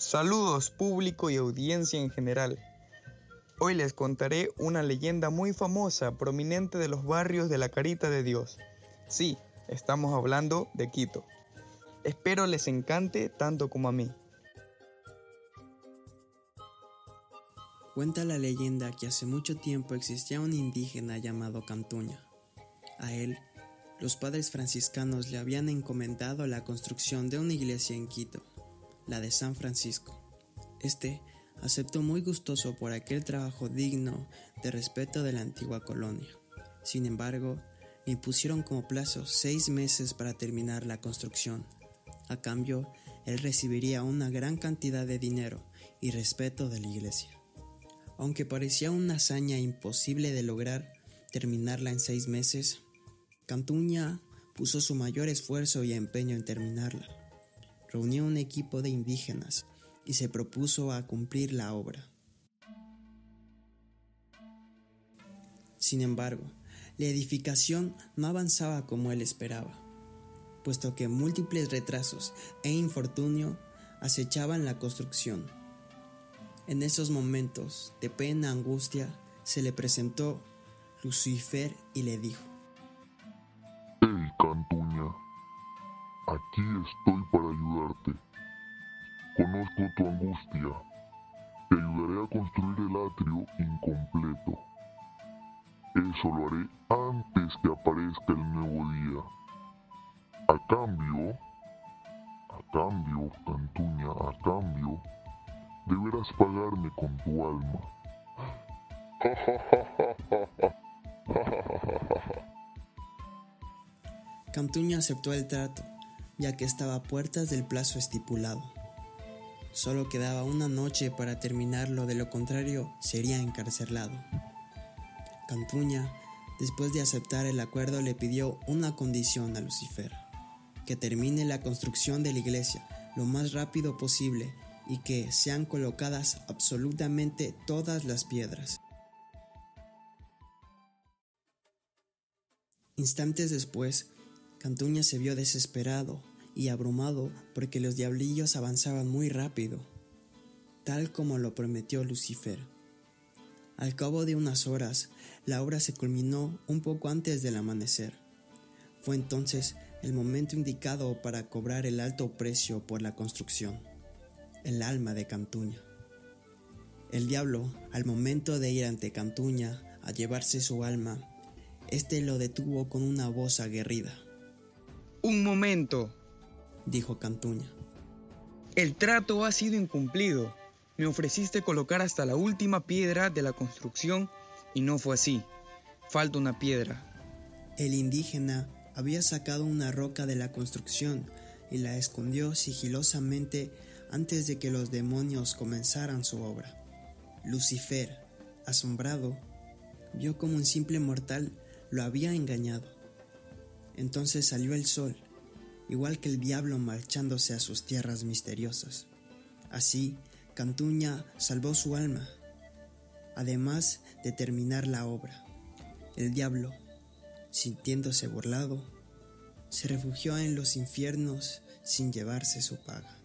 Saludos público y audiencia en general. Hoy les contaré una leyenda muy famosa prominente de los barrios de la Carita de Dios. Sí, estamos hablando de Quito. Espero les encante tanto como a mí. Cuenta la leyenda que hace mucho tiempo existía un indígena llamado Cantuña. A él, los padres franciscanos le habían encomendado la construcción de una iglesia en Quito la de San Francisco. Este aceptó muy gustoso por aquel trabajo digno de respeto de la antigua colonia. Sin embargo, le impusieron como plazo seis meses para terminar la construcción. A cambio, él recibiría una gran cantidad de dinero y respeto de la iglesia. Aunque parecía una hazaña imposible de lograr terminarla en seis meses, Cantuña puso su mayor esfuerzo y empeño en terminarla reunió un equipo de indígenas y se propuso a cumplir la obra. Sin embargo, la edificación no avanzaba como él esperaba, puesto que múltiples retrasos e infortunio acechaban la construcción. En esos momentos de pena angustia se le presentó Lucifer y le dijo, Aquí estoy para ayudarte. Conozco tu angustia. Te ayudaré a construir el atrio incompleto. Eso lo haré antes que aparezca el nuevo día. A cambio, a cambio, Cantuña, a cambio, deberás pagarme con tu alma. Cantuña aceptó el trato ya que estaba a puertas del plazo estipulado. Solo quedaba una noche para terminarlo, de lo contrario sería encarcelado. Cantuña, después de aceptar el acuerdo, le pidió una condición a Lucifer, que termine la construcción de la iglesia lo más rápido posible y que sean colocadas absolutamente todas las piedras. Instantes después, Cantuña se vio desesperado y abrumado porque los diablillos avanzaban muy rápido, tal como lo prometió Lucifer. Al cabo de unas horas, la obra se culminó un poco antes del amanecer. Fue entonces el momento indicado para cobrar el alto precio por la construcción, el alma de Cantuña. El diablo, al momento de ir ante Cantuña a llevarse su alma, éste lo detuvo con una voz aguerrida. Un momento, dijo Cantuña. El trato ha sido incumplido. Me ofreciste colocar hasta la última piedra de la construcción y no fue así. Falta una piedra. El indígena había sacado una roca de la construcción y la escondió sigilosamente antes de que los demonios comenzaran su obra. Lucifer, asombrado, vio como un simple mortal lo había engañado. Entonces salió el sol igual que el diablo marchándose a sus tierras misteriosas. Así, Cantuña salvó su alma, además de terminar la obra. El diablo, sintiéndose burlado, se refugió en los infiernos sin llevarse su paga.